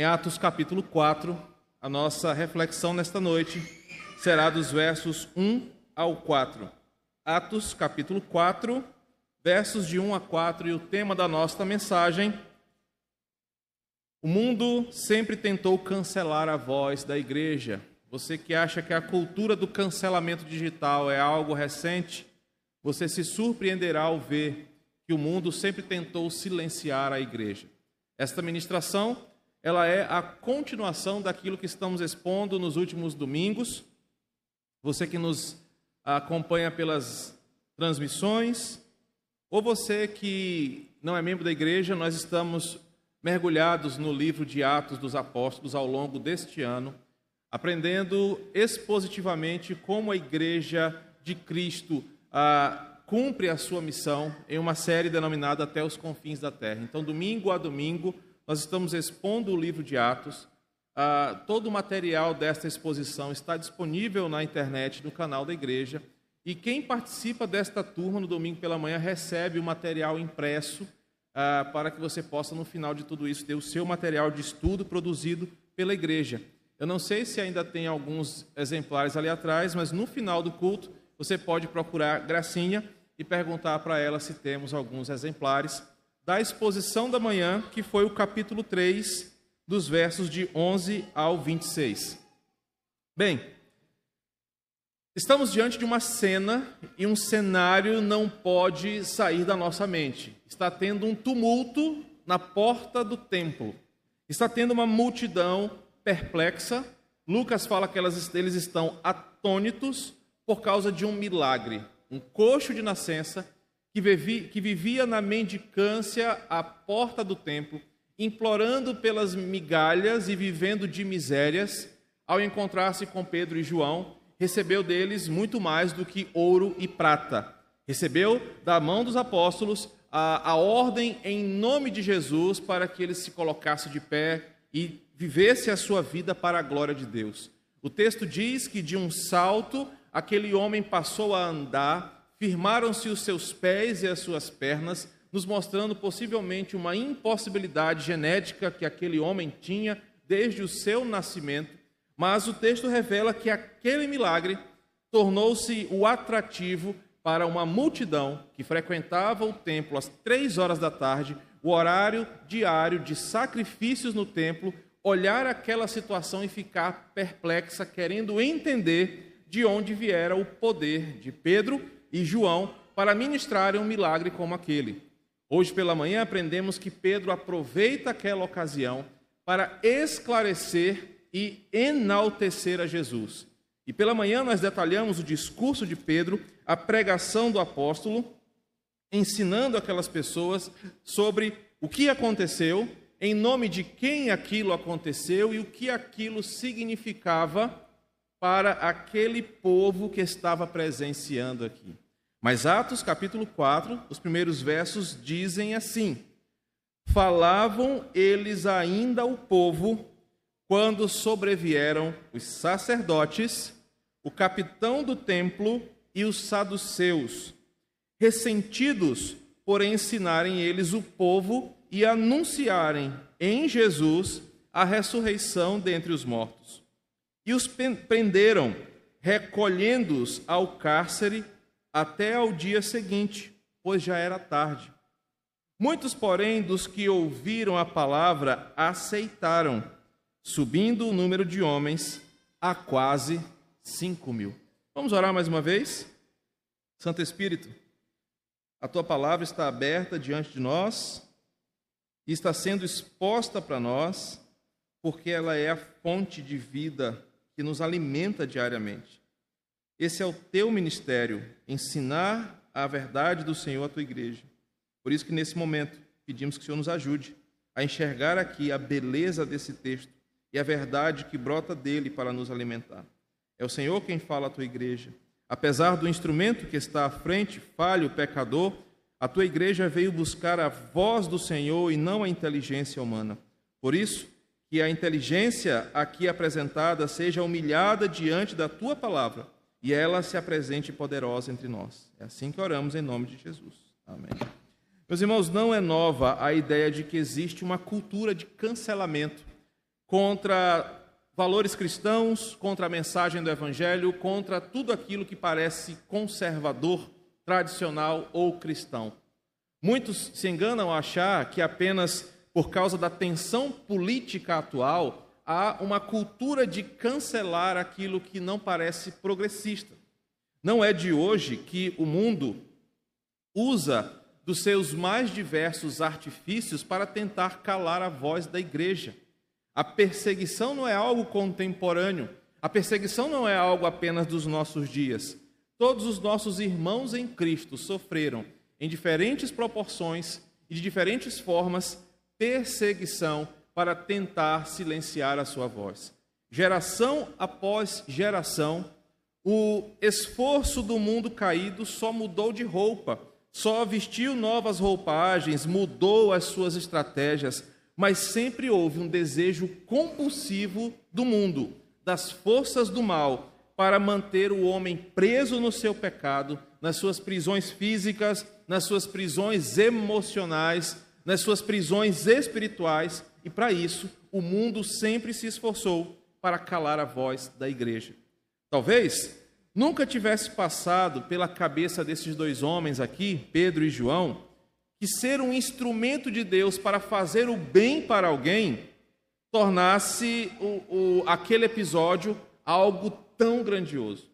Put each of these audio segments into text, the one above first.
Em Atos capítulo 4, a nossa reflexão nesta noite será dos versos 1 ao 4. Atos capítulo 4, versos de 1 a 4, e o tema da nossa mensagem: O mundo sempre tentou cancelar a voz da igreja. Você que acha que a cultura do cancelamento digital é algo recente, você se surpreenderá ao ver que o mundo sempre tentou silenciar a igreja. Esta ministração, ela é a continuação daquilo que estamos expondo nos últimos domingos. Você que nos acompanha pelas transmissões, ou você que não é membro da igreja, nós estamos mergulhados no livro de Atos dos Apóstolos ao longo deste ano, aprendendo expositivamente como a igreja de Cristo ah, cumpre a sua missão em uma série denominada Até os Confins da Terra. Então, domingo a domingo, nós estamos expondo o livro de Atos. Ah, todo o material desta exposição está disponível na internet, no canal da igreja. E quem participa desta turma no domingo pela manhã recebe o material impresso ah, para que você possa, no final de tudo isso, ter o seu material de estudo produzido pela igreja. Eu não sei se ainda tem alguns exemplares ali atrás, mas no final do culto você pode procurar Gracinha e perguntar para ela se temos alguns exemplares da exposição da manhã, que foi o capítulo 3, dos versos de 11 ao 26. Bem, estamos diante de uma cena e um cenário não pode sair da nossa mente. Está tendo um tumulto na porta do templo. Está tendo uma multidão perplexa. Lucas fala que elas, eles estão atônitos por causa de um milagre um coxo de nascença, que vivia, na mendicância à porta do templo, implorando pelas migalhas e vivendo de misérias, ao encontrar-se com Pedro e João, recebeu deles muito mais do que ouro e prata. Recebeu da mão dos apóstolos a, a ordem em nome de Jesus para que ele se colocasse de pé e vivesse a sua vida para a glória de Deus. O texto diz que de um salto aquele homem passou a andar, firmaram-se os seus pés e as suas pernas, nos mostrando possivelmente uma impossibilidade genética que aquele homem tinha desde o seu nascimento, mas o texto revela que aquele milagre tornou-se o atrativo para uma multidão que frequentava o templo às três horas da tarde, o horário diário de sacrifícios no templo, olhar aquela situação e ficar perplexa, querendo entender de onde viera o poder de Pedro e João para ministrarem um milagre como aquele. Hoje pela manhã aprendemos que Pedro aproveita aquela ocasião para esclarecer e enaltecer a Jesus. E pela manhã nós detalhamos o discurso de Pedro, a pregação do apóstolo, ensinando aquelas pessoas sobre o que aconteceu, em nome de quem aquilo aconteceu e o que aquilo significava para aquele povo que estava presenciando aqui. Mas Atos capítulo 4, os primeiros versos dizem assim: Falavam eles ainda ao povo quando sobrevieram os sacerdotes, o capitão do templo e os saduceus, ressentidos por ensinarem eles o povo e anunciarem em Jesus a ressurreição dentre os mortos e os prenderam, recolhendo-os ao cárcere até ao dia seguinte, pois já era tarde. Muitos, porém, dos que ouviram a palavra aceitaram, subindo o número de homens a quase cinco mil. Vamos orar mais uma vez? Santo Espírito, a tua palavra está aberta diante de nós e está sendo exposta para nós, porque ela é a fonte de vida que nos alimenta diariamente. Esse é o teu ministério, ensinar a verdade do Senhor à tua igreja. Por isso que nesse momento pedimos que o Senhor nos ajude a enxergar aqui a beleza desse texto e a verdade que brota dele para nos alimentar. É o Senhor quem fala à tua igreja. Apesar do instrumento que está à frente, falho, pecador, a tua igreja veio buscar a voz do Senhor e não a inteligência humana. Por isso, que a inteligência aqui apresentada seja humilhada diante da tua palavra e ela se apresente poderosa entre nós. É assim que oramos em nome de Jesus. Amém. Meus irmãos, não é nova a ideia de que existe uma cultura de cancelamento contra valores cristãos, contra a mensagem do Evangelho, contra tudo aquilo que parece conservador, tradicional ou cristão. Muitos se enganam a achar que apenas por causa da tensão política atual há uma cultura de cancelar aquilo que não parece progressista. Não é de hoje que o mundo usa dos seus mais diversos artifícios para tentar calar a voz da igreja. A perseguição não é algo contemporâneo, a perseguição não é algo apenas dos nossos dias. Todos os nossos irmãos em Cristo sofreram, em diferentes proporções e de diferentes formas, perseguição para tentar silenciar a sua voz. Geração após geração, o esforço do mundo caído só mudou de roupa, só vestiu novas roupagens, mudou as suas estratégias, mas sempre houve um desejo compulsivo do mundo, das forças do mal, para manter o homem preso no seu pecado, nas suas prisões físicas, nas suas prisões emocionais, nas suas prisões espirituais, e para isso o mundo sempre se esforçou para calar a voz da igreja. Talvez nunca tivesse passado pela cabeça desses dois homens aqui, Pedro e João, que ser um instrumento de Deus para fazer o bem para alguém tornasse o, o, aquele episódio algo tão grandioso.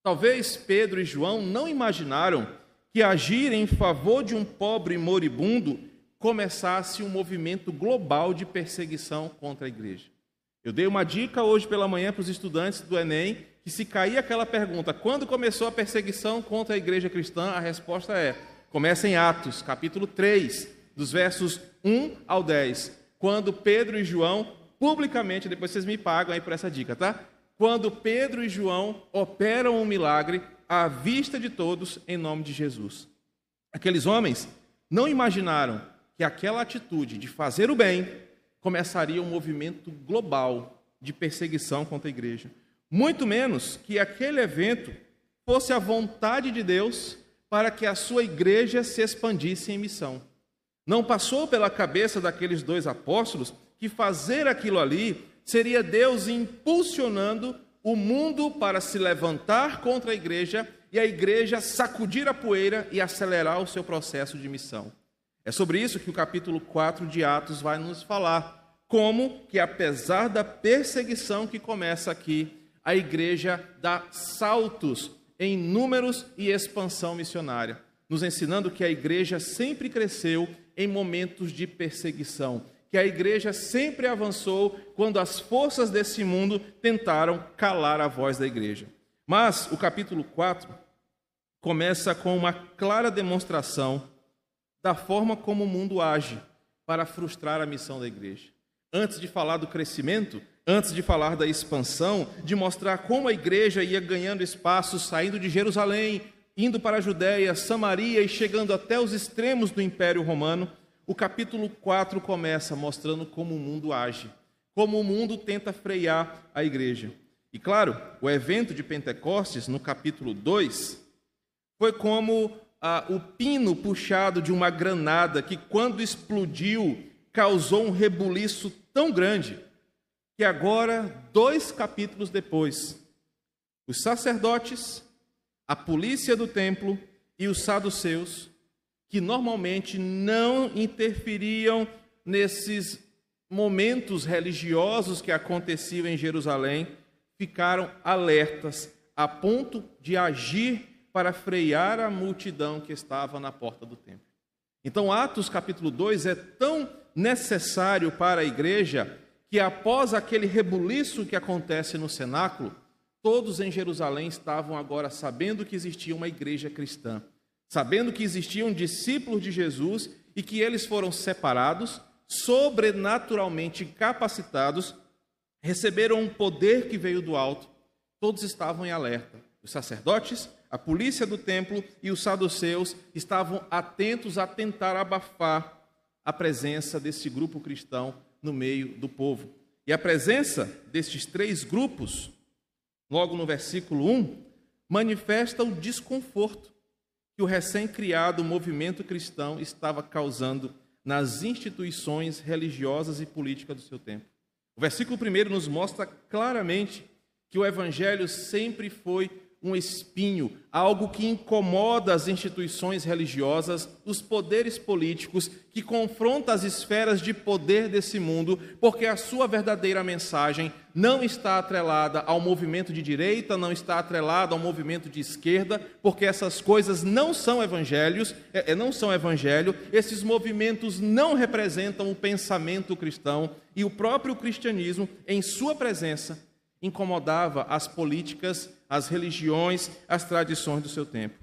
Talvez Pedro e João não imaginaram que agir em favor de um pobre moribundo começasse um movimento global de perseguição contra a igreja. Eu dei uma dica hoje pela manhã para os estudantes do Enem que se cair aquela pergunta, quando começou a perseguição contra a igreja cristã, a resposta é: começa em Atos, capítulo 3, dos versos 1 ao 10, quando Pedro e João, publicamente, depois vocês me pagam aí por essa dica, tá? Quando Pedro e João operam um milagre à vista de todos em nome de Jesus. Aqueles homens não imaginaram que aquela atitude de fazer o bem começaria um movimento global de perseguição contra a igreja muito menos que aquele evento fosse a vontade de Deus para que a sua igreja se expandisse em missão. Não passou pela cabeça daqueles dois apóstolos que fazer aquilo ali seria Deus impulsionando o mundo para se levantar contra a igreja e a igreja sacudir a poeira e acelerar o seu processo de missão. É sobre isso que o capítulo 4 de Atos vai nos falar. Como que, apesar da perseguição que começa aqui, a igreja dá saltos em números e expansão missionária, nos ensinando que a igreja sempre cresceu em momentos de perseguição, que a igreja sempre avançou quando as forças desse mundo tentaram calar a voz da igreja. Mas o capítulo 4 começa com uma clara demonstração da forma como o mundo age para frustrar a missão da igreja. Antes de falar do crescimento, antes de falar da expansão, de mostrar como a igreja ia ganhando espaço, saindo de Jerusalém, indo para a Judéia, Samaria e chegando até os extremos do Império Romano, o capítulo 4 começa mostrando como o mundo age, como o mundo tenta frear a igreja. E claro, o evento de Pentecostes, no capítulo 2, foi como ah, o pino puxado de uma granada que, quando explodiu, causou um rebuliço tão grande que agora, dois capítulos depois, os sacerdotes, a polícia do templo e os saduceus, que normalmente não interferiam nesses momentos religiosos que aconteciam em Jerusalém, ficaram alertas a ponto de agir para frear a multidão que estava na porta do templo. Então, Atos capítulo 2 é tão necessário para a igreja que após aquele rebuliço que acontece no cenáculo, todos em Jerusalém estavam agora sabendo que existia uma igreja cristã, sabendo que existiam discípulos de Jesus e que eles foram separados, sobrenaturalmente capacitados, receberam um poder que veio do alto. Todos estavam em alerta. Os sacerdotes, a polícia do templo e os saduceus estavam atentos a tentar abafar a presença desse grupo cristão no meio do povo. E a presença destes três grupos, logo no versículo 1, manifesta o desconforto que o recém-criado movimento cristão estava causando nas instituições religiosas e políticas do seu tempo. O versículo 1 nos mostra claramente que o evangelho sempre foi um espinho, algo que incomoda as instituições religiosas, os poderes políticos, que confronta as esferas de poder desse mundo, porque a sua verdadeira mensagem não está atrelada ao movimento de direita, não está atrelada ao movimento de esquerda, porque essas coisas não são evangelhos, é, é não são evangelho, esses movimentos não representam o pensamento cristão e o próprio cristianismo, em sua presença, incomodava as políticas, as religiões, as tradições do seu tempo.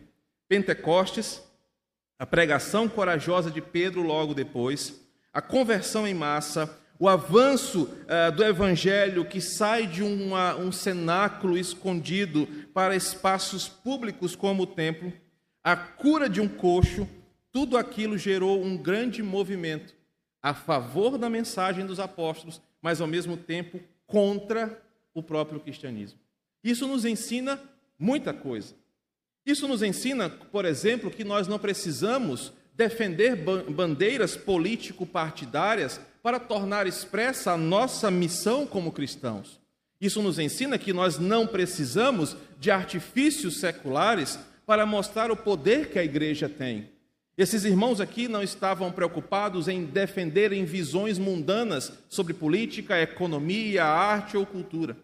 Pentecostes, a pregação corajosa de Pedro logo depois, a conversão em massa, o avanço uh, do evangelho que sai de uma, um cenáculo escondido para espaços públicos como o templo, a cura de um coxo, tudo aquilo gerou um grande movimento a favor da mensagem dos apóstolos, mas ao mesmo tempo contra o próprio cristianismo. Isso nos ensina muita coisa. Isso nos ensina, por exemplo, que nós não precisamos defender bandeiras político-partidárias para tornar expressa a nossa missão como cristãos. Isso nos ensina que nós não precisamos de artifícios seculares para mostrar o poder que a igreja tem. Esses irmãos aqui não estavam preocupados em defenderem visões mundanas sobre política, economia, arte ou cultura.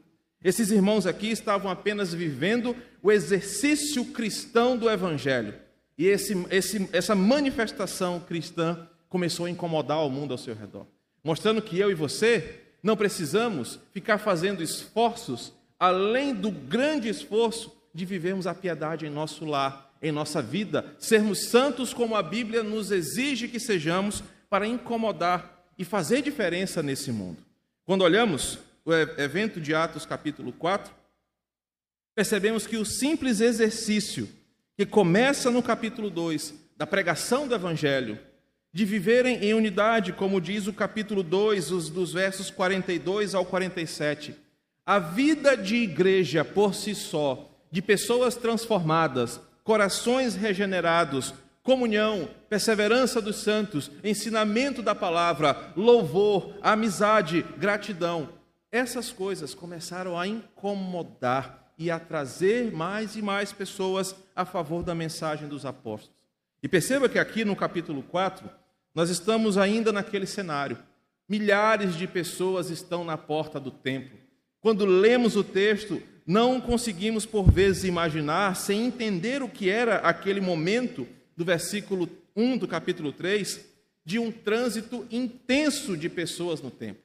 Esses irmãos aqui estavam apenas vivendo o exercício cristão do Evangelho. E esse, esse, essa manifestação cristã começou a incomodar o mundo ao seu redor, mostrando que eu e você não precisamos ficar fazendo esforços além do grande esforço de vivermos a piedade em nosso lar, em nossa vida, sermos santos como a Bíblia nos exige que sejamos para incomodar e fazer diferença nesse mundo. Quando olhamos o evento de Atos, capítulo 4, percebemos que o simples exercício que começa no capítulo 2, da pregação do Evangelho, de viverem em unidade, como diz o capítulo 2, os, dos versos 42 ao 47, a vida de igreja por si só, de pessoas transformadas, corações regenerados, comunhão, perseverança dos santos, ensinamento da palavra, louvor, amizade, gratidão, essas coisas começaram a incomodar e a trazer mais e mais pessoas a favor da mensagem dos apóstolos. E perceba que aqui no capítulo 4, nós estamos ainda naquele cenário. Milhares de pessoas estão na porta do templo. Quando lemos o texto, não conseguimos por vezes imaginar, sem entender o que era aquele momento do versículo 1 do capítulo 3, de um trânsito intenso de pessoas no templo.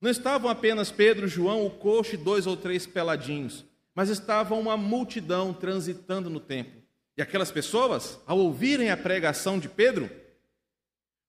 Não estavam apenas Pedro, João, o coxo e dois ou três peladinhos, mas estava uma multidão transitando no templo. E aquelas pessoas, ao ouvirem a pregação de Pedro,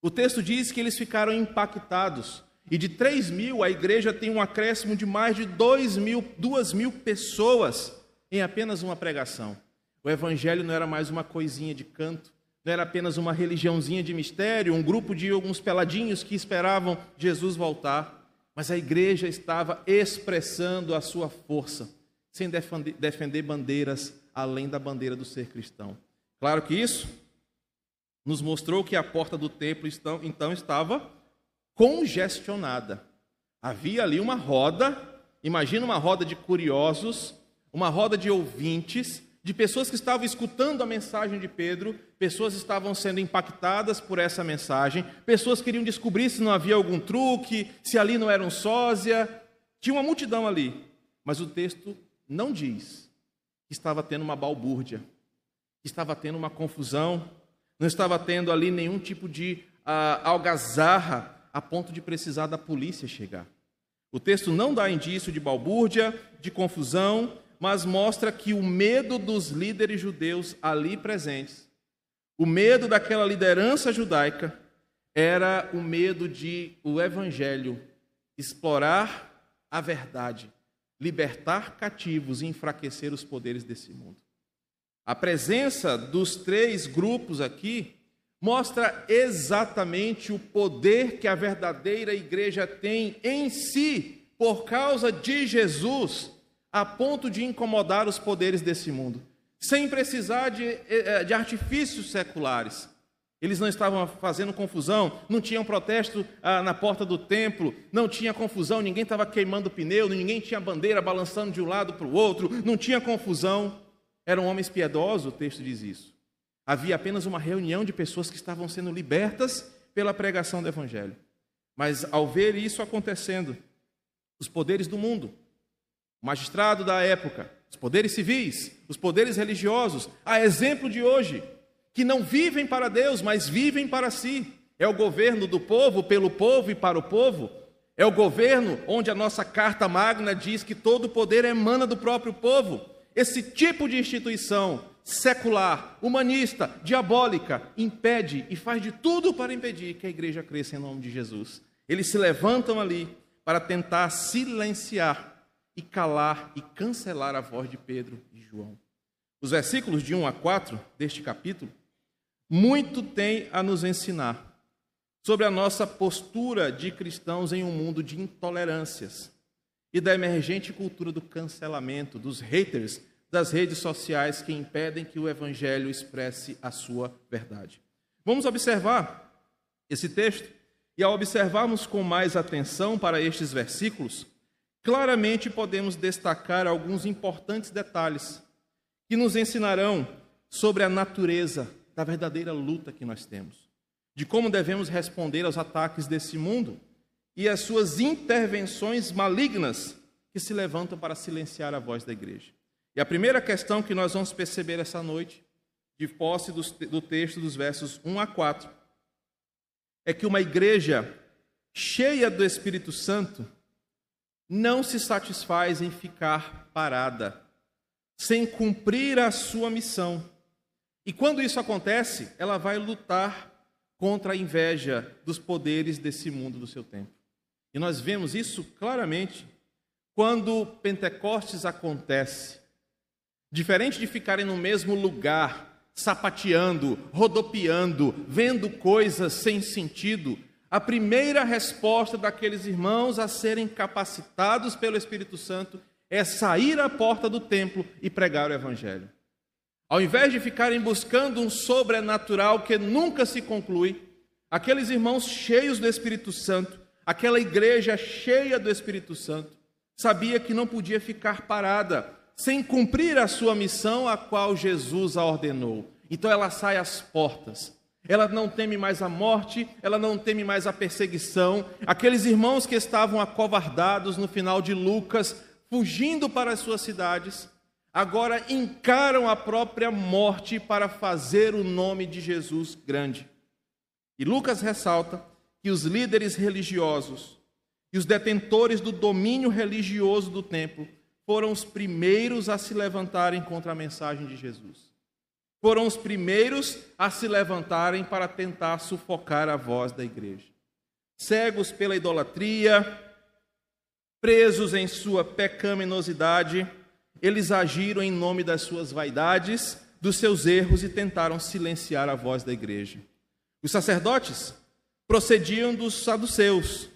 o texto diz que eles ficaram impactados. E de 3 mil, a igreja tem um acréscimo de mais de 2 mil, 2 mil pessoas em apenas uma pregação. O evangelho não era mais uma coisinha de canto, não era apenas uma religiãozinha de mistério, um grupo de alguns peladinhos que esperavam Jesus voltar mas a igreja estava expressando a sua força, sem defender bandeiras além da bandeira do ser cristão. Claro que isso nos mostrou que a porta do templo então estava congestionada. Havia ali uma roda, imagina uma roda de curiosos, uma roda de ouvintes de pessoas que estavam escutando a mensagem de Pedro, pessoas estavam sendo impactadas por essa mensagem, pessoas queriam descobrir se não havia algum truque, se ali não era um sósia. Tinha uma multidão ali, mas o texto não diz que estava tendo uma balbúrdia, que estava tendo uma confusão, não estava tendo ali nenhum tipo de uh, algazarra a ponto de precisar da polícia chegar. O texto não dá indício de balbúrdia, de confusão, mas mostra que o medo dos líderes judeus ali presentes, o medo daquela liderança judaica, era o medo de o evangelho explorar a verdade, libertar cativos e enfraquecer os poderes desse mundo. A presença dos três grupos aqui mostra exatamente o poder que a verdadeira igreja tem em si por causa de Jesus a ponto de incomodar os poderes desse mundo, sem precisar de, eh, de artifícios seculares. Eles não estavam fazendo confusão, não tinha um protesto ah, na porta do templo, não tinha confusão, ninguém estava queimando pneu, ninguém tinha bandeira balançando de um lado para o outro, não tinha confusão. Eram homens piedosos, o texto diz isso. Havia apenas uma reunião de pessoas que estavam sendo libertas pela pregação do Evangelho. Mas ao ver isso acontecendo, os poderes do mundo, o magistrado da época, os poderes civis, os poderes religiosos, a exemplo de hoje, que não vivem para Deus, mas vivem para si. É o governo do povo, pelo povo e para o povo. É o governo onde a nossa carta magna diz que todo o poder emana do próprio povo. Esse tipo de instituição secular, humanista, diabólica, impede e faz de tudo para impedir que a igreja cresça em nome de Jesus. Eles se levantam ali para tentar silenciar e calar e cancelar a voz de Pedro e João. Os versículos de 1 a 4 deste capítulo muito tem a nos ensinar sobre a nossa postura de cristãos em um mundo de intolerâncias e da emergente cultura do cancelamento, dos haters das redes sociais que impedem que o evangelho expresse a sua verdade. Vamos observar esse texto e ao observarmos com mais atenção para estes versículos, claramente podemos destacar alguns importantes detalhes que nos ensinarão sobre a natureza da verdadeira luta que nós temos, de como devemos responder aos ataques desse mundo e às suas intervenções malignas que se levantam para silenciar a voz da igreja. E a primeira questão que nós vamos perceber essa noite, de posse do, texto dos versos 1 a 4, é que uma igreja cheia do Espírito Santo não se satisfaz em ficar parada, sem cumprir a sua missão. E quando isso acontece, ela vai lutar contra a inveja dos poderes desse mundo do seu tempo. E nós vemos isso claramente quando Pentecostes acontece. Diferente de ficarem no mesmo lugar, sapateando, rodopiando, vendo coisas sem sentido, a primeira resposta daqueles irmãos a serem capacitados pelo Espírito Santo é sair à porta do templo e pregar o Evangelho. Ao invés de ficarem buscando um sobrenatural que nunca se conclui, aqueles irmãos cheios do Espírito Santo, aquela igreja cheia do Espírito Santo, sabia que não podia ficar parada sem cumprir a sua missão a qual Jesus a ordenou. Então ela sai às portas ela não teme mais a morte, ela não teme mais a perseguição. Aqueles irmãos que estavam acovardados no final de Lucas, fugindo para as suas cidades, agora encaram a própria morte para fazer o nome de Jesus grande. E Lucas ressalta que os líderes religiosos e os detentores do domínio religioso do templo foram os primeiros a se levantarem contra a mensagem de Jesus foram os primeiros a se levantarem para tentar sufocar a voz da igreja. Cegos pela idolatria, presos em sua pecaminosidade, eles agiram em nome das suas vaidades, dos seus erros e tentaram silenciar a voz da igreja. Os sacerdotes procediam dos saduceus.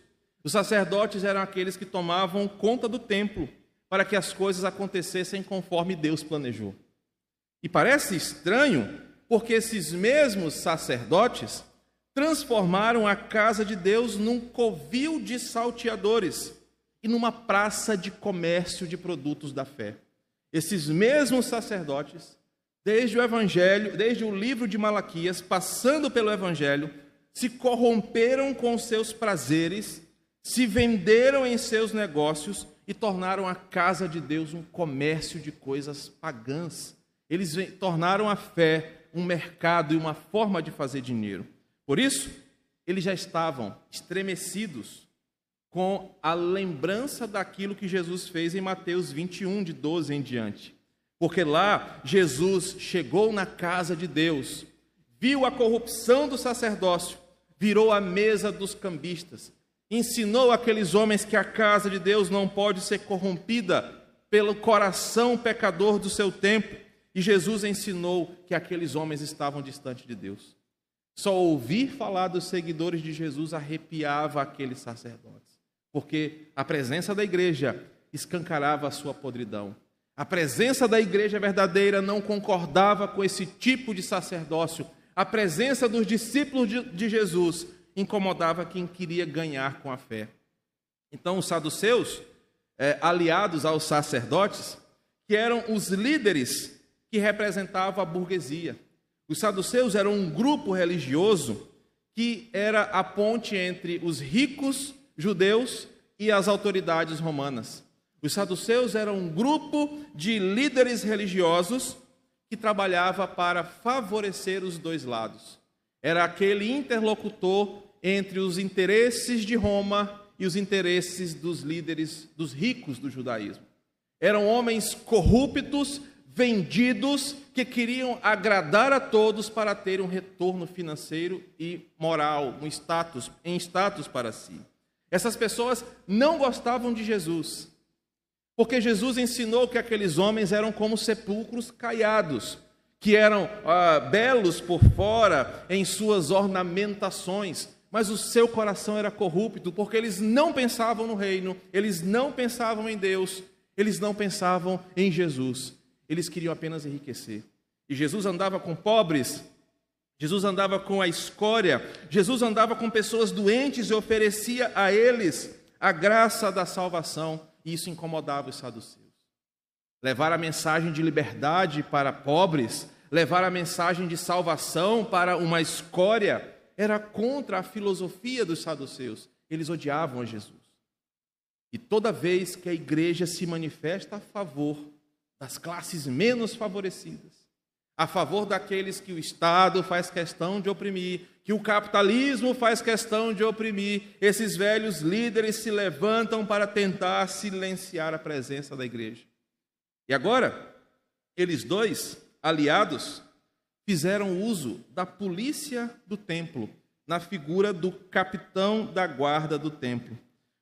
Os sacerdotes eram aqueles que tomavam conta do templo para que as coisas acontecessem conforme Deus planejou. E parece estranho, porque esses mesmos sacerdotes transformaram a casa de Deus num covil de salteadores e numa praça de comércio de produtos da fé. Esses mesmos sacerdotes, desde o evangelho, desde o livro de Malaquias, passando pelo evangelho, se corromperam com seus prazeres, se venderam em seus negócios e tornaram a casa de Deus um comércio de coisas pagãs. Eles tornaram a fé um mercado e uma forma de fazer dinheiro. Por isso, eles já estavam estremecidos com a lembrança daquilo que Jesus fez em Mateus 21, de 12 em diante. Porque lá Jesus chegou na casa de Deus, viu a corrupção do sacerdócio, virou a mesa dos cambistas, ensinou aqueles homens que a casa de Deus não pode ser corrompida pelo coração pecador do seu tempo e Jesus ensinou que aqueles homens estavam distantes de Deus. Só ouvir falar dos seguidores de Jesus arrepiava aqueles sacerdotes, porque a presença da igreja escancarava a sua podridão. A presença da igreja verdadeira não concordava com esse tipo de sacerdócio. a presença dos discípulos de Jesus incomodava quem queria ganhar com a fé. Então, os saduceus, é, aliados aos sacerdotes, que eram os líderes que representavam a burguesia. Os saduceus eram um grupo religioso que era a ponte entre os ricos judeus e as autoridades romanas. Os saduceus eram um grupo de líderes religiosos que trabalhava para favorecer os dois lados. Era aquele interlocutor entre os interesses de Roma e os interesses dos líderes, dos ricos do judaísmo. Eram homens corruptos, vendidos, que queriam agradar a todos para ter um retorno financeiro e moral, um status, em status para si. Essas pessoas não gostavam de Jesus, porque Jesus ensinou que aqueles homens eram como sepulcros caiados, que eram ah, belos por fora em suas ornamentações, mas o seu coração era corrupto, porque eles não pensavam no reino, eles não pensavam em Deus, eles não pensavam em Jesus, eles queriam apenas enriquecer. E Jesus andava com pobres, Jesus andava com a escória, Jesus andava com pessoas doentes e oferecia a eles a graça da salvação, e isso incomodava os saduceus. Levar a mensagem de liberdade para pobres, levar a mensagem de salvação para uma escória, era contra a filosofia dos saduceus. Eles odiavam a Jesus. E toda vez que a igreja se manifesta a favor das classes menos favorecidas, a favor daqueles que o Estado faz questão de oprimir, que o capitalismo faz questão de oprimir, esses velhos líderes se levantam para tentar silenciar a presença da igreja. E agora, eles dois, aliados, fizeram uso da polícia do templo, na figura do capitão da guarda do templo.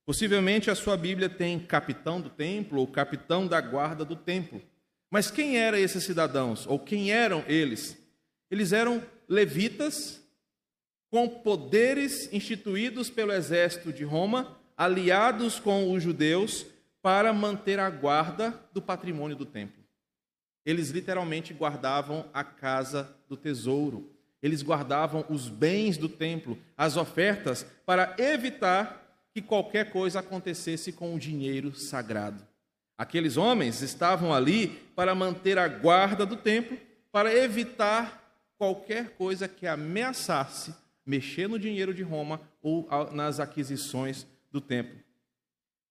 Possivelmente a sua Bíblia tem capitão do templo ou capitão da guarda do templo. Mas quem eram esses cidadãos? Ou quem eram eles? Eles eram levitas com poderes instituídos pelo exército de Roma, aliados com os judeus para manter a guarda do patrimônio do templo. Eles literalmente guardavam a casa do tesouro. Eles guardavam os bens do templo, as ofertas, para evitar que qualquer coisa acontecesse com o dinheiro sagrado. Aqueles homens estavam ali para manter a guarda do templo, para evitar qualquer coisa que ameaçasse mexer no dinheiro de Roma ou nas aquisições do templo.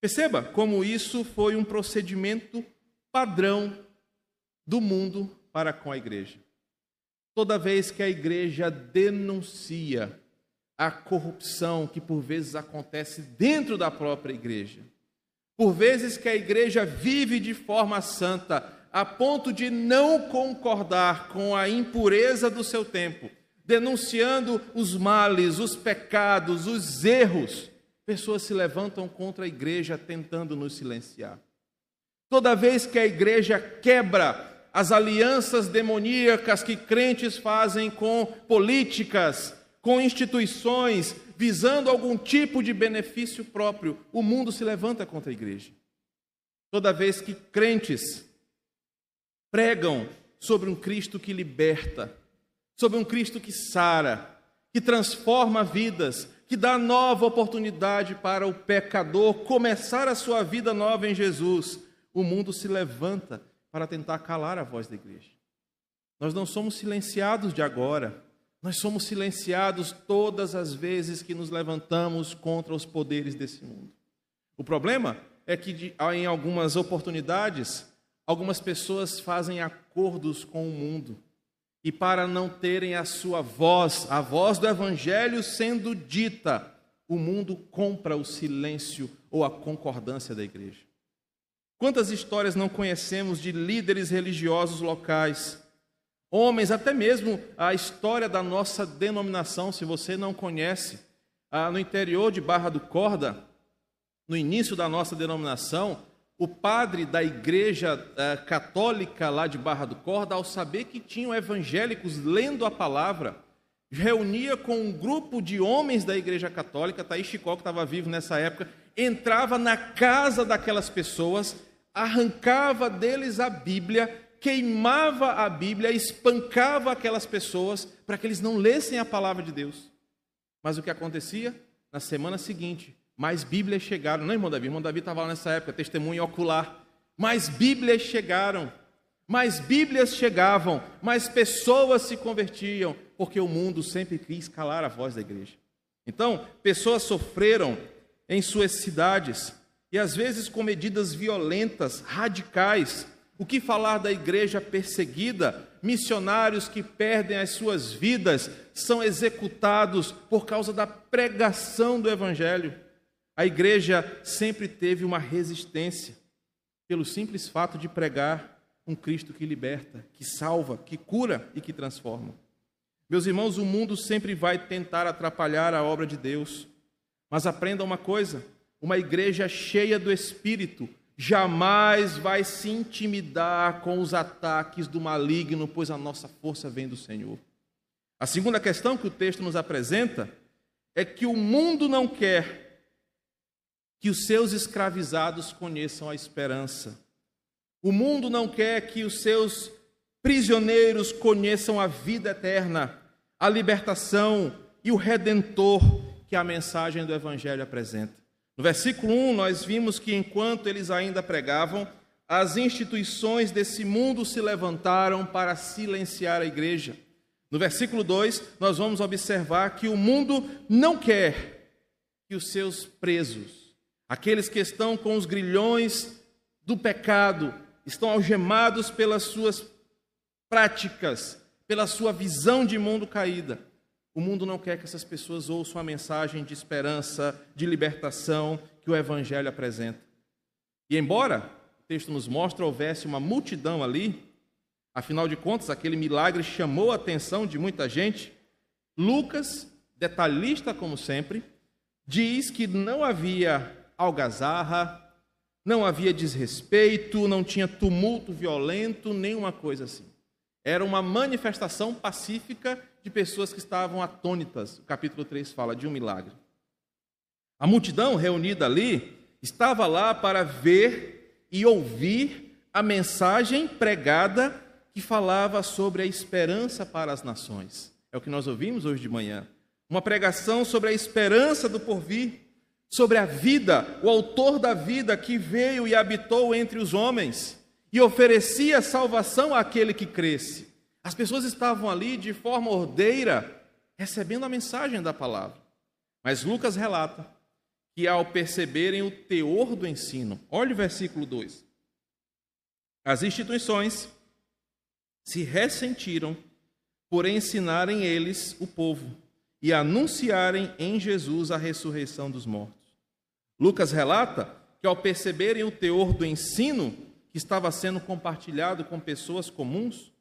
Perceba como isso foi um procedimento padrão do mundo para com a igreja. Toda vez que a igreja denuncia a corrupção que por vezes acontece dentro da própria igreja, por vezes que a igreja vive de forma santa, a ponto de não concordar com a impureza do seu tempo, denunciando os males, os pecados, os erros, pessoas se levantam contra a igreja tentando nos silenciar. Toda vez que a igreja quebra as alianças demoníacas que crentes fazem com políticas, com instituições, visando algum tipo de benefício próprio, o mundo se levanta contra a igreja. Toda vez que crentes pregam sobre um Cristo que liberta, sobre um Cristo que sara, que transforma vidas, que dá nova oportunidade para o pecador começar a sua vida nova em Jesus, o mundo se levanta para tentar calar a voz da igreja. Nós não somos silenciados de agora, nós somos silenciados todas as vezes que nos levantamos contra os poderes desse mundo. O problema é que, em algumas oportunidades, algumas pessoas fazem acordos com o mundo e, para não terem a sua voz, a voz do Evangelho sendo dita, o mundo compra o silêncio ou a concordância da igreja. Quantas histórias não conhecemos de líderes religiosos locais, homens, até mesmo a história da nossa denominação, se você não conhece, no interior de Barra do Corda, no início da nossa denominação, o padre da igreja eh, católica lá de Barra do Corda, ao saber que tinham evangélicos lendo a palavra, reunia com um grupo de homens da igreja católica, Thaís Chicó, que estava vivo nessa época, entrava na casa daquelas pessoas arrancava deles a Bíblia, queimava a Bíblia, espancava aquelas pessoas para que eles não lessem a palavra de Deus. Mas o que acontecia? Na semana seguinte, mais Bíblias chegaram. Não, irmão Davi, irmão Davi estava lá nessa época, testemunho ocular. Mais Bíblias chegaram. Mais Bíblias chegavam, mais pessoas se convertiam, porque o mundo sempre quis calar a voz da igreja. Então, pessoas sofreram em suas cidades, e às vezes com medidas violentas, radicais. O que falar da igreja perseguida? Missionários que perdem as suas vidas são executados por causa da pregação do evangelho. A igreja sempre teve uma resistência pelo simples fato de pregar um Cristo que liberta, que salva, que cura e que transforma. Meus irmãos, o mundo sempre vai tentar atrapalhar a obra de Deus, mas aprenda uma coisa: uma igreja cheia do Espírito jamais vai se intimidar com os ataques do maligno, pois a nossa força vem do Senhor. A segunda questão que o texto nos apresenta é que o mundo não quer que os seus escravizados conheçam a esperança. O mundo não quer que os seus prisioneiros conheçam a vida eterna, a libertação e o redentor que a mensagem do Evangelho apresenta. No versículo 1, nós vimos que enquanto eles ainda pregavam, as instituições desse mundo se levantaram para silenciar a igreja. No versículo 2, nós vamos observar que o mundo não quer que os seus presos, aqueles que estão com os grilhões do pecado, estão algemados pelas suas práticas, pela sua visão de mundo caída. O mundo não quer que essas pessoas ouçam a mensagem de esperança, de libertação que o Evangelho apresenta. E embora o texto nos mostre houvesse uma multidão ali, afinal de contas, aquele milagre chamou a atenção de muita gente, Lucas, detalhista como sempre, diz que não havia algazarra, não havia desrespeito, não tinha tumulto violento, nenhuma coisa assim. Era uma manifestação pacífica de pessoas que estavam atônitas. O capítulo 3 fala de um milagre. A multidão reunida ali estava lá para ver e ouvir a mensagem pregada que falava sobre a esperança para as nações. É o que nós ouvimos hoje de manhã. Uma pregação sobre a esperança do porvir sobre a vida, o autor da vida que veio e habitou entre os homens e oferecia salvação àquele que cresce. As pessoas estavam ali de forma ordeira, recebendo a mensagem da palavra. Mas Lucas relata que ao perceberem o teor do ensino, olhe o versículo 2. As instituições se ressentiram por ensinarem eles o povo e anunciarem em Jesus a ressurreição dos mortos. Lucas relata que, ao perceberem o teor do ensino que estava sendo compartilhado com pessoas comuns,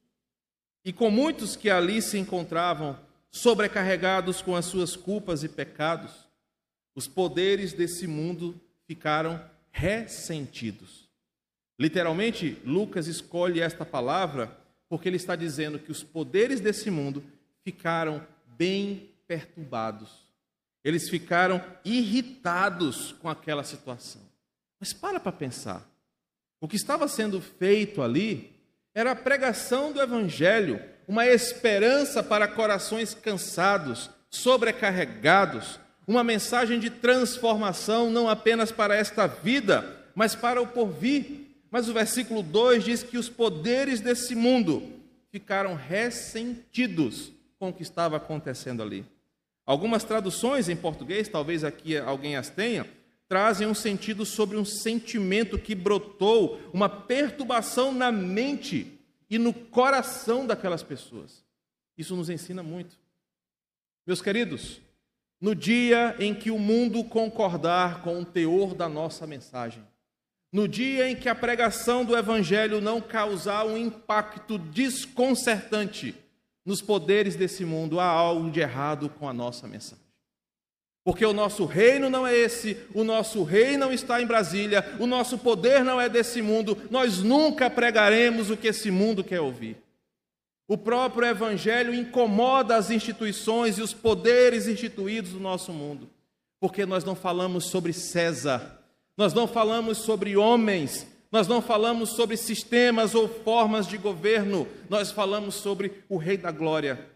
e com muitos que ali se encontravam sobrecarregados com as suas culpas e pecados, os poderes desse mundo ficaram ressentidos. Literalmente, Lucas escolhe esta palavra porque ele está dizendo que os poderes desse mundo ficaram bem perturbados. Eles ficaram irritados com aquela situação. Mas para para pensar. O que estava sendo feito ali era a pregação do Evangelho, uma esperança para corações cansados, sobrecarregados, uma mensagem de transformação não apenas para esta vida, mas para o porvir. Mas o versículo 2 diz que os poderes desse mundo ficaram ressentidos com o que estava acontecendo ali. Algumas traduções em português, talvez aqui alguém as tenha, trazem um sentido sobre um sentimento que brotou, uma perturbação na mente e no coração daquelas pessoas. Isso nos ensina muito. Meus queridos, no dia em que o mundo concordar com o teor da nossa mensagem, no dia em que a pregação do Evangelho não causar um impacto desconcertante nos poderes desse mundo, há algo de errado com a nossa mensagem. Porque o nosso reino não é esse, o nosso rei não está em Brasília, o nosso poder não é desse mundo, nós nunca pregaremos o que esse mundo quer ouvir. O próprio Evangelho incomoda as instituições e os poderes instituídos do nosso mundo, porque nós não falamos sobre César, nós não falamos sobre homens, Nós não falamos sobre sistemas ou formas de governo, nós falamos sobre o Rei da Glória.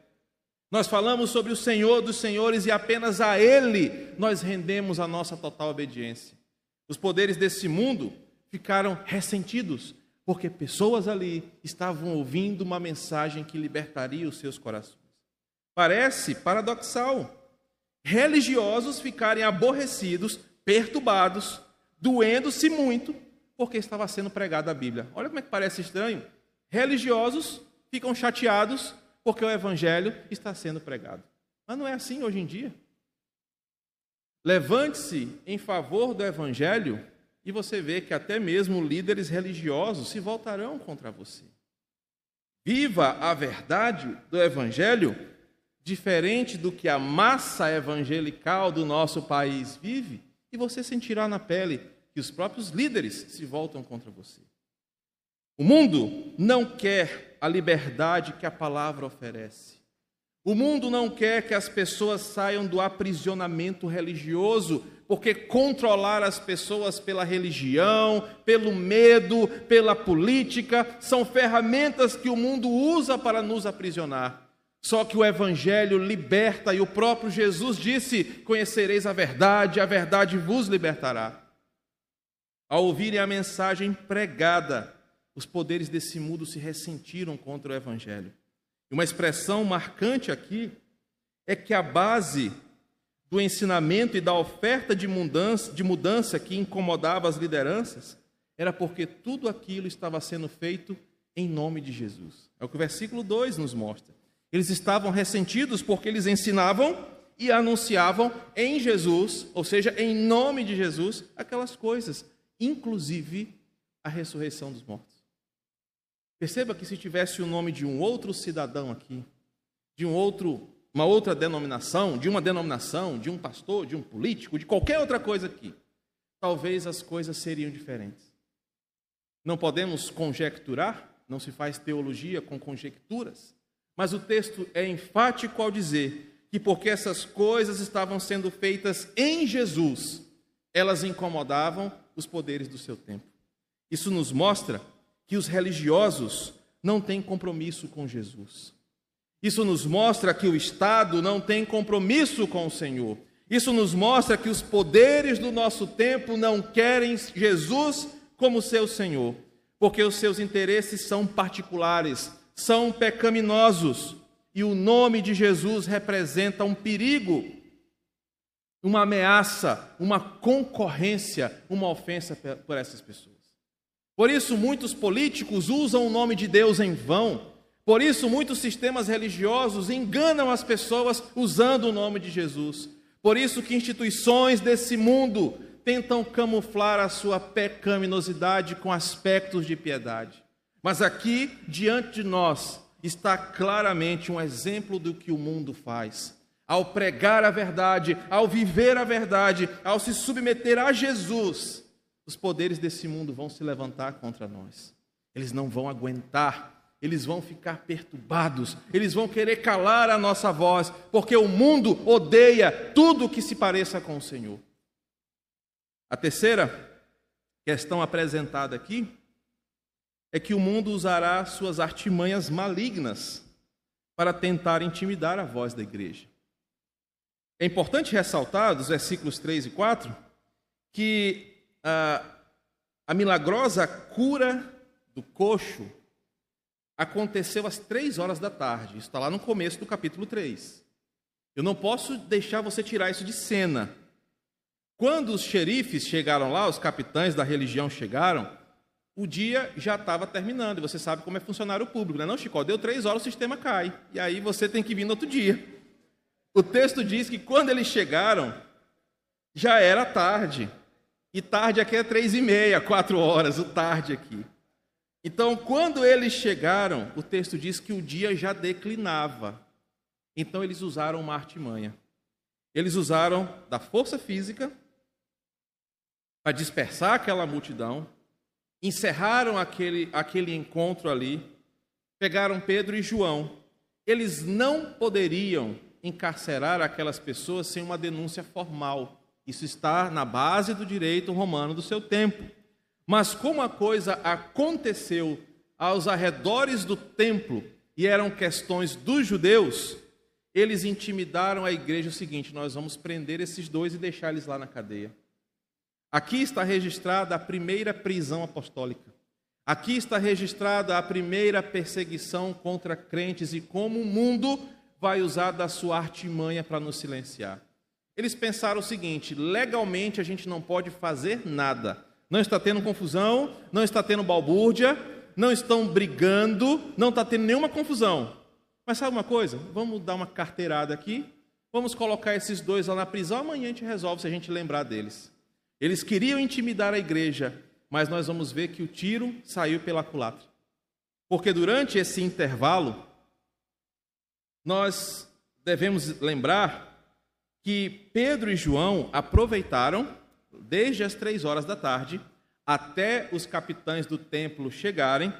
Nós falamos sobre o Senhor dos Senhores e apenas a Ele nós rendemos a nossa total obediência. Os poderes desse mundo ficaram ressentidos, porque pessoas ali estavam ouvindo uma mensagem que libertaria os seus corações. Parece paradoxal. Religiosos ficarem aborrecidos, perturbados, doendo-se muito, porque estava sendo pregada a Bíblia. Olha como é que parece estranho. Religiosos ficam chateados porque o Evangelho está sendo pregado. Mas não é assim hoje em dia. Levante-se em favor do Evangelho e você vê que até mesmo líderes religiosos se voltarão contra você. Viva a verdade do Evangelho, diferente do que a massa evangelical do nosso país vive, e você sentirá na pele que os próprios líderes se voltam contra você. O mundo não quer a liberdade que a palavra oferece. O mundo não quer que as pessoas saiam do aprisionamento religioso, porque controlar as pessoas pela religião, pelo medo, pela política, são ferramentas que o mundo usa para nos aprisionar. Só que o Evangelho liberta, e o próprio Jesus disse: Conhecereis a verdade, a verdade vos libertará. Ao ouvirem a mensagem pregada, os poderes desse mundo se ressentiram contra o Evangelho. E uma expressão marcante aqui é que a base do ensinamento e da oferta de mudança, de mudança que incomodava as lideranças era porque tudo aquilo estava sendo feito em nome de Jesus. É o que o versículo 2 nos mostra. Eles estavam ressentidos porque eles ensinavam e anunciavam em Jesus, ou seja, em nome de Jesus, aquelas coisas inclusive a ressurreição dos mortos. Perceba que se tivesse o nome de um outro cidadão aqui, de um outro, uma outra denominação, de uma denominação, de um pastor, de um político, de qualquer outra coisa aqui, talvez as coisas seriam diferentes. Não podemos conjecturar, não se faz teologia com conjecturas, mas o texto é enfático ao dizer que porque essas coisas estavam sendo feitas em Jesus, elas incomodavam os poderes do seu tempo. Isso nos mostra que os religiosos não têm compromisso com Jesus. Isso nos mostra que o Estado não tem compromisso com o Senhor. Isso nos mostra que os poderes do nosso tempo não querem Jesus como seu Senhor, porque os seus interesses são particulares, são pecaminosos, e o nome de Jesus representa um perigo uma ameaça, uma concorrência, uma ofensa por essas pessoas. Por isso, muitos políticos usam o nome de Deus em vão. Por isso, muitos sistemas religiosos enganam as pessoas usando o nome de Jesus. Por isso que instituições desse mundo tentam camuflar a sua pecaminosidade com aspectos de piedade. Mas aqui, diante de nós, está claramente um exemplo do que o mundo faz ao pregar a verdade, ao viver a verdade, ao se submeter a Jesus, os poderes desse mundo vão se levantar contra nós. Eles não vão aguentar, eles vão ficar perturbados, eles vão querer calar a nossa voz, porque o mundo odeia tudo que se pareça com o Senhor. A terceira questão apresentada aqui é que o mundo usará suas artimanhas malignas para tentar intimidar a voz da igreja. É importante ressaltar, dos versículos 3 e 4, que a, a milagrosa cura do coxo aconteceu às três horas da tarde. Isso está lá no começo do capítulo 3. Eu não posso deixar você tirar isso de cena. Quando os xerifes chegaram lá, os capitães da religião chegaram, o dia já estava terminando. E você sabe como é funcionário público, né? Não, Chico, deu três horas, o sistema cai. E aí você tem que vir no outro dia. O texto diz que quando eles chegaram, já era tarde. E tarde aqui é três e meia, quatro horas, o tarde aqui. Então, quando eles chegaram, o texto diz que o dia já declinava. Então, eles usaram uma artimanha. Eles usaram da força física para dispersar aquela multidão, encerraram aquele, aquele encontro ali, pegaram Pedro e João. Eles não poderiam encarcerar aquelas pessoas sem uma denúncia formal. Isso está na base do direito romano do seu tempo. Mas como a coisa aconteceu aos arredores do templo e eram questões dos judeus, eles intimidaram a igreja o seguinte: nós vamos prender esses dois e deixar eles lá na cadeia. Aqui está registrada a primeira prisão apostólica. Aqui está registrada a primeira perseguição contra crentes e como o mundo vai usar da sua artimanha para nos silenciar. Eles pensaram o seguinte: legalmente a gente não pode fazer nada. Não está tendo confusão, não está tendo balbúrdia, não estão brigando, não está tendo nenhuma confusão. Mas sabe uma coisa? Vamos dar uma carteirada aqui, vamos colocar esses dois lá na prisão, amanhã a gente resolve se a gente lembrar deles. Eles queriam intimidar a igreja, mas nós vamos ver que o tiro saiu pela culatra. Porque durante esse intervalo, nós devemos lembrar que Pedro e João aproveitaram, desde as três horas da tarde, até os capitães do templo chegarem,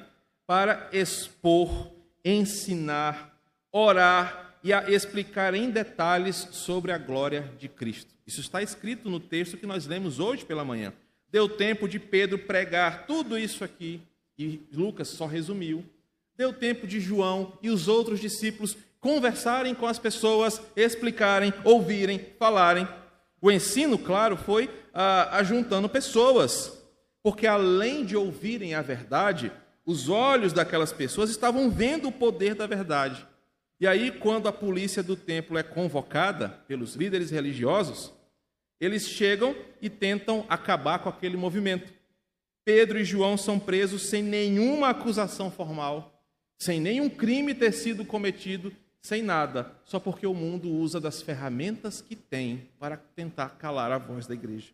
para expor, ensinar, orar e explicar em detalhes sobre a glória de Cristo. Isso está escrito no texto que nós lemos hoje pela manhã. Deu tempo de Pedro pregar tudo isso aqui, e Lucas só resumiu. Deu tempo de João e os outros discípulos conversarem com as pessoas, explicarem, ouvirem, falarem. O ensino, claro, foi ah, ajuntando pessoas, porque além de ouvirem a verdade, os olhos daquelas pessoas estavam vendo o poder da verdade. E aí, quando a polícia do templo é convocada pelos líderes religiosos, eles chegam e tentam acabar com aquele movimento. Pedro e João são presos sem nenhuma acusação formal, sem nenhum crime ter sido cometido, sem nada, só porque o mundo usa das ferramentas que tem para tentar calar a voz da igreja.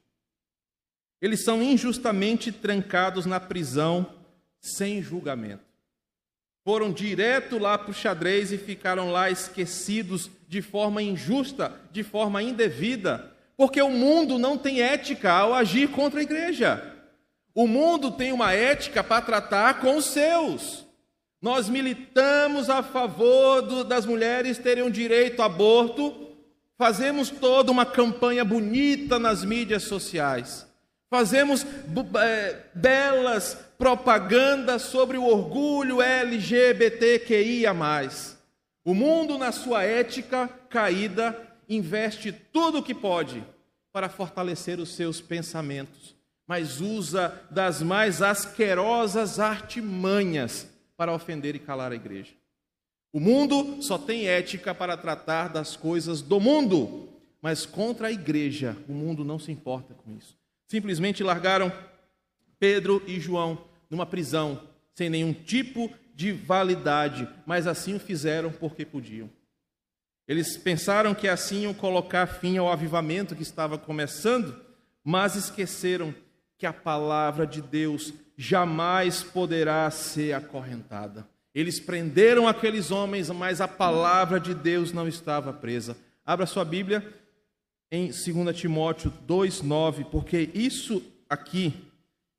Eles são injustamente trancados na prisão sem julgamento. Foram direto lá para o xadrez e ficaram lá esquecidos de forma injusta, de forma indevida, porque o mundo não tem ética ao agir contra a igreja. O mundo tem uma ética para tratar com os seus. Nós militamos a favor do, das mulheres terem o direito ao aborto, fazemos toda uma campanha bonita nas mídias sociais, fazemos é, belas propagandas sobre o orgulho LGBTQIA. O mundo, na sua ética caída, investe tudo o que pode para fortalecer os seus pensamentos, mas usa das mais asquerosas artimanhas para ofender e calar a igreja. O mundo só tem ética para tratar das coisas do mundo, mas contra a igreja, o mundo não se importa com isso. Simplesmente largaram Pedro e João numa prisão, sem nenhum tipo de validade, mas assim o fizeram porque podiam. Eles pensaram que assim iam colocar fim ao avivamento que estava começando, mas esqueceram que a palavra de Deus jamais poderá ser acorrentada. Eles prenderam aqueles homens, mas a palavra de Deus não estava presa. Abra sua Bíblia em 2 Timóteo 2,9, porque isso aqui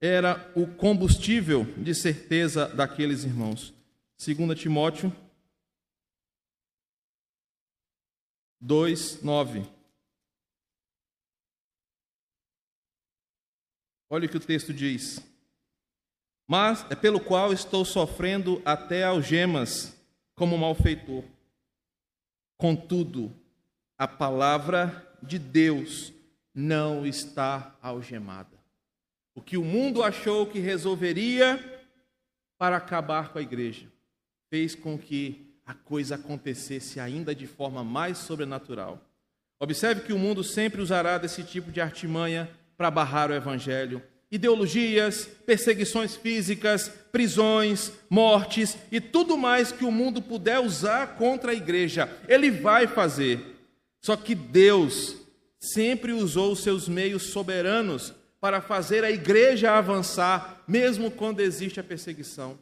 era o combustível de certeza daqueles irmãos. 2 Timóteo 2,9. Olha o que o texto diz mas é pelo qual estou sofrendo até algemas como malfeitor. Contudo, a palavra de Deus não está algemada. O que o mundo achou que resolveria para acabar com a igreja, fez com que a coisa acontecesse ainda de forma mais sobrenatural. Observe que o mundo sempre usará desse tipo de artimanha para barrar o evangelho, ideologias, perseguições físicas, prisões, mortes e tudo mais que o mundo puder usar contra a igreja, ele vai fazer. Só que Deus sempre usou os seus meios soberanos para fazer a igreja avançar, mesmo quando existe a perseguição.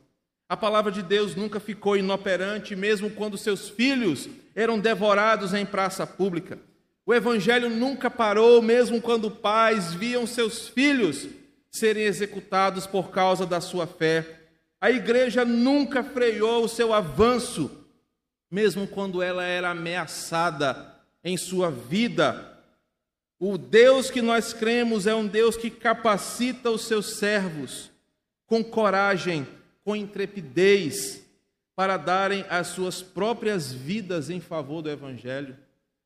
A palavra de Deus nunca ficou inoperante, mesmo quando seus filhos eram devorados em praça pública. O evangelho nunca parou, mesmo quando pais viam seus filhos serem executados por causa da sua fé. A igreja nunca freou o seu avanço, mesmo quando ela era ameaçada em sua vida. O Deus que nós cremos é um Deus que capacita os seus servos com coragem, com intrepidez, para darem as suas próprias vidas em favor do Evangelho.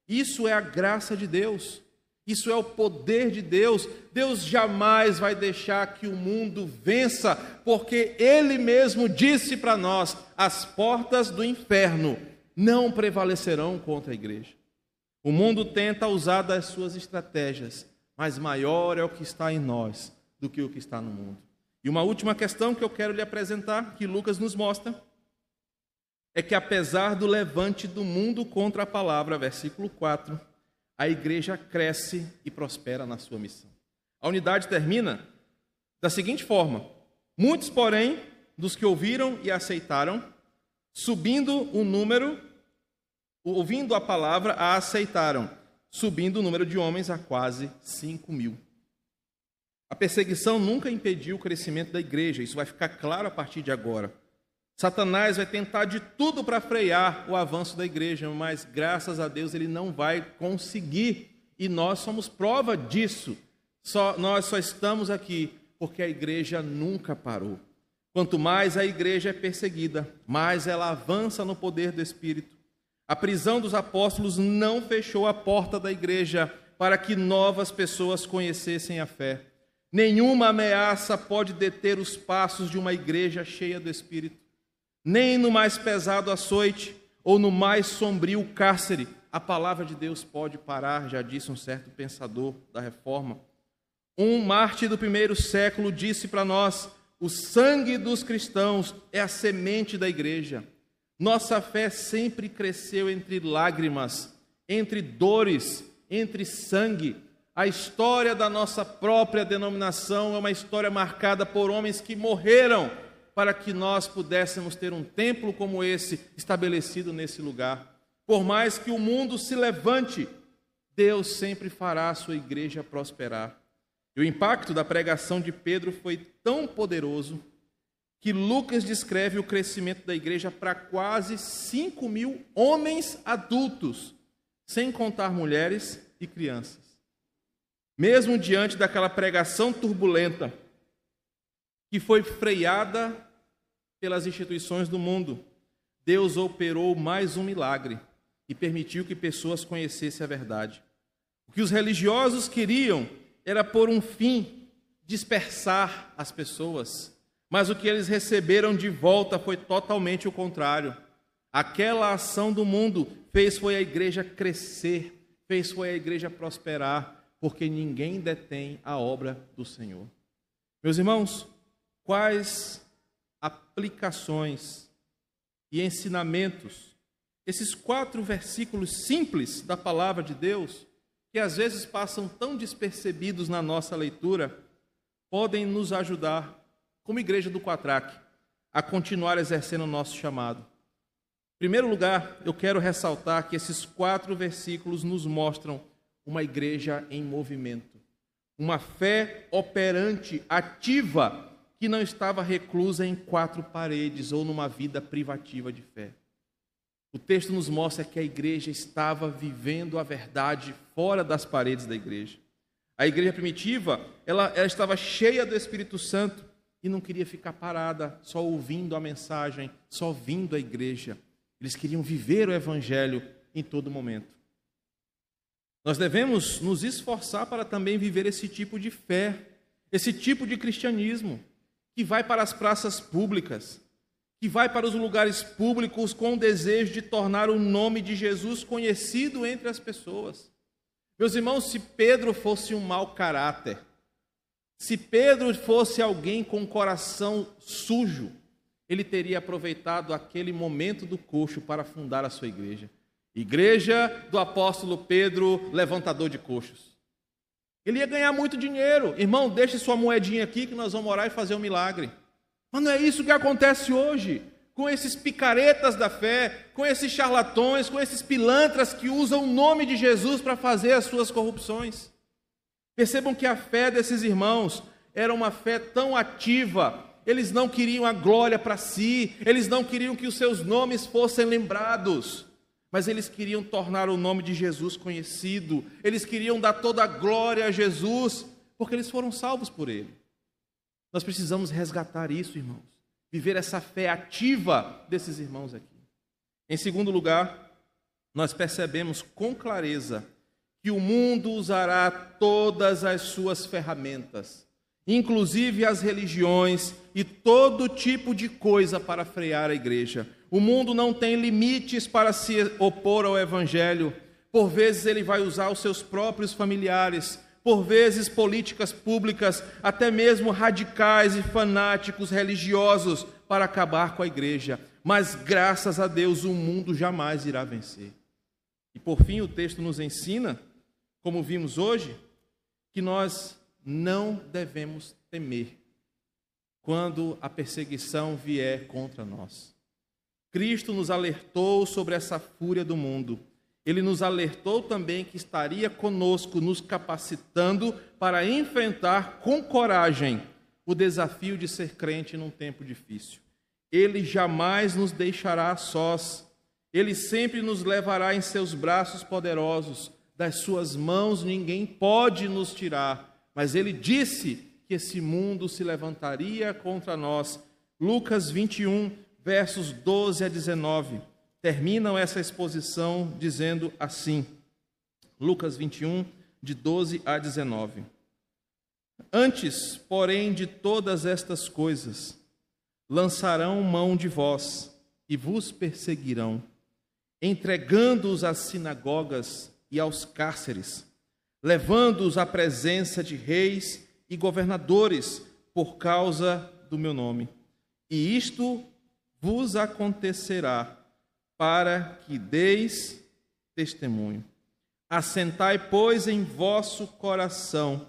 Isso é a graça de Deus. Isso é o poder de Deus. Deus jamais vai deixar que o mundo vença, porque Ele mesmo disse para nós: as portas do inferno não prevalecerão contra a igreja. O mundo tenta usar das suas estratégias, mas maior é o que está em nós do que o que está no mundo. E uma última questão que eu quero lhe apresentar, que Lucas nos mostra, é que apesar do levante do mundo contra a palavra, versículo 4, a igreja cresce e prospera na sua missão. A unidade termina da seguinte forma: muitos, porém, dos que ouviram e aceitaram, subindo o número, ouvindo a palavra, a aceitaram, subindo o número de homens a quase 5 mil. A perseguição nunca impediu o crescimento da igreja, isso vai ficar claro a partir de agora. Satanás vai tentar de tudo para frear o avanço da igreja, mas graças a Deus ele não vai conseguir. E nós somos prova disso. Só, nós só estamos aqui porque a igreja nunca parou. Quanto mais a igreja é perseguida, mais ela avança no poder do Espírito. A prisão dos apóstolos não fechou a porta da igreja para que novas pessoas conhecessem a fé. Nenhuma ameaça pode deter os passos de uma igreja cheia do Espírito nem no mais pesado açoite ou no mais sombrio cárcere a palavra de Deus pode parar, já disse um certo pensador da reforma. Um mártir do primeiro século disse para nós: o sangue dos cristãos é a semente da igreja. Nossa fé sempre cresceu entre lágrimas, entre dores, entre sangue. A história da nossa própria denominação é uma história marcada por homens que morreram para que nós pudéssemos ter um templo como esse estabelecido nesse lugar. Por mais que o mundo se levante, Deus sempre fará a sua igreja prosperar. E o impacto da pregação de Pedro foi tão poderoso que Lucas descreve o crescimento da igreja para quase 5 mil homens adultos, sem contar mulheres e crianças. Mesmo diante daquela pregação turbulenta, que foi freada pelas instituições do mundo, Deus operou mais um milagre e permitiu que pessoas conhecessem a verdade. O que os religiosos queriam era por um fim dispersar as pessoas, mas o que eles receberam de volta foi totalmente o contrário. Aquela ação do mundo fez foi a igreja crescer, fez foi a igreja prosperar, porque ninguém detém a obra do Senhor. Meus irmãos, quais aplicações e ensinamentos, esses quatro versículos simples da palavra de Deus, que às vezes passam tão despercebidos na nossa leitura, podem nos ajudar, como igreja do Quatraque, a continuar exercendo o nosso chamado. Em primeiro lugar, eu quero ressaltar que esses quatro versículos nos mostram uma igreja em movimento, uma fé operante, ativa, que não estava reclusa em quatro paredes ou numa vida privativa de fé. O texto nos mostra que a igreja estava vivendo a verdade fora das paredes da igreja. A igreja primitiva, ela, ela estava cheia do Espírito Santo e não queria ficar parada só ouvindo a mensagem, só vindo à igreja. Eles queriam viver o evangelho em todo momento. Nós devemos nos esforçar para também viver esse tipo de fé, esse tipo de cristianismo que vai para as praças públicas, que vai para os lugares públicos com o desejo de tornar o nome de Jesus conhecido entre as pessoas. Meus irmãos, se Pedro fosse um mau caráter, se Pedro fosse alguém com um coração sujo, ele teria aproveitado aquele momento do coxo para fundar a sua igreja. Igreja do apóstolo Pedro, levantador de coxos. Ele ia ganhar muito dinheiro. Irmão, deixe sua moedinha aqui que nós vamos orar e fazer um milagre. Mas não é isso que acontece hoje com esses picaretas da fé, com esses charlatões, com esses pilantras que usam o nome de Jesus para fazer as suas corrupções. Percebam que a fé desses irmãos era uma fé tão ativa, eles não queriam a glória para si, eles não queriam que os seus nomes fossem lembrados, mas eles queriam tornar o nome de Jesus conhecido, eles queriam dar toda a glória a Jesus, porque eles foram salvos por Ele. Nós precisamos resgatar isso, irmãos, viver essa fé ativa desses irmãos aqui. Em segundo lugar, nós percebemos com clareza que o mundo usará todas as suas ferramentas, inclusive as religiões e todo tipo de coisa para frear a igreja. O mundo não tem limites para se opor ao Evangelho. Por vezes ele vai usar os seus próprios familiares, por vezes políticas públicas, até mesmo radicais e fanáticos religiosos, para acabar com a igreja. Mas graças a Deus o mundo jamais irá vencer. E por fim, o texto nos ensina, como vimos hoje, que nós não devemos temer quando a perseguição vier contra nós. Cristo nos alertou sobre essa fúria do mundo. Ele nos alertou também que estaria conosco, nos capacitando para enfrentar com coragem o desafio de ser crente num tempo difícil. Ele jamais nos deixará sós. Ele sempre nos levará em seus braços poderosos. Das suas mãos ninguém pode nos tirar. Mas ele disse que esse mundo se levantaria contra nós. Lucas 21, versos 12 a 19, terminam essa exposição dizendo assim: Lucas 21, de 12 a 19. Antes, porém, de todas estas coisas, lançarão mão de vós e vos perseguirão, entregando-os às sinagogas e aos cárceres, levando-os à presença de reis e governadores por causa do meu nome. E isto vos acontecerá para que deis testemunho. Assentai, pois, em vosso coração,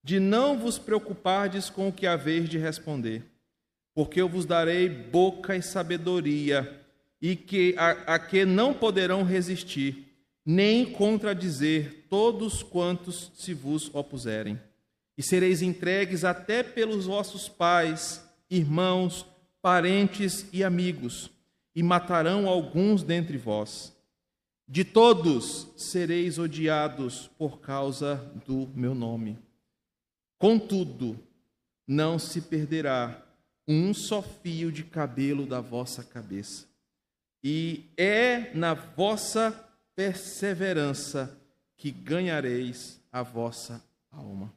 de não vos preocupardes com o que haveis de responder, porque eu vos darei boca e sabedoria, e que a, a que não poderão resistir, nem contradizer todos quantos se vos opuserem. E sereis entregues até pelos vossos pais, irmãos, parentes e amigos, e matarão alguns dentre vós. De todos sereis odiados por causa do meu nome. Contudo, não se perderá um só fio de cabelo da vossa cabeça. E é na vossa perseverança que ganhareis a vossa alma.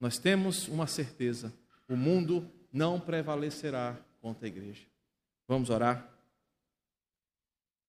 Nós temos uma certeza: o mundo não prevalecerá contra a igreja. Vamos orar?